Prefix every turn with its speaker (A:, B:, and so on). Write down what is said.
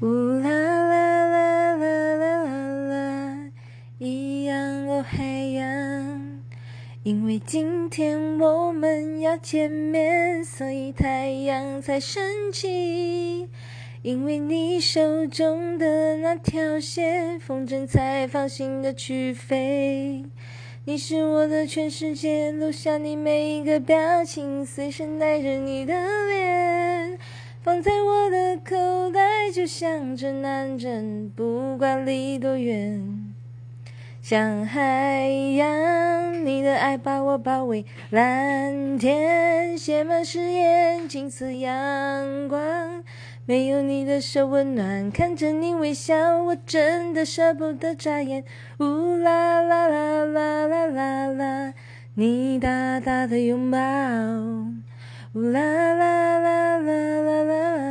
A: 呜啦啦啦啦啦啦啦，一样哦海洋。因为今天我们要见面，所以太阳才升起。因为你手中的那条线，风筝才放心的去飞。你是我的全世界，录下你每一个表情，随身带着你的脸，放在我的口，就像指南针，不管离多远。像海洋，你的爱把我包围，蓝天写满誓言，金色阳光，没有你的手温暖，看着你微笑，我真的舍不得眨眼。呜啦啦啦啦啦啦啦，你大大的拥抱，呜啦。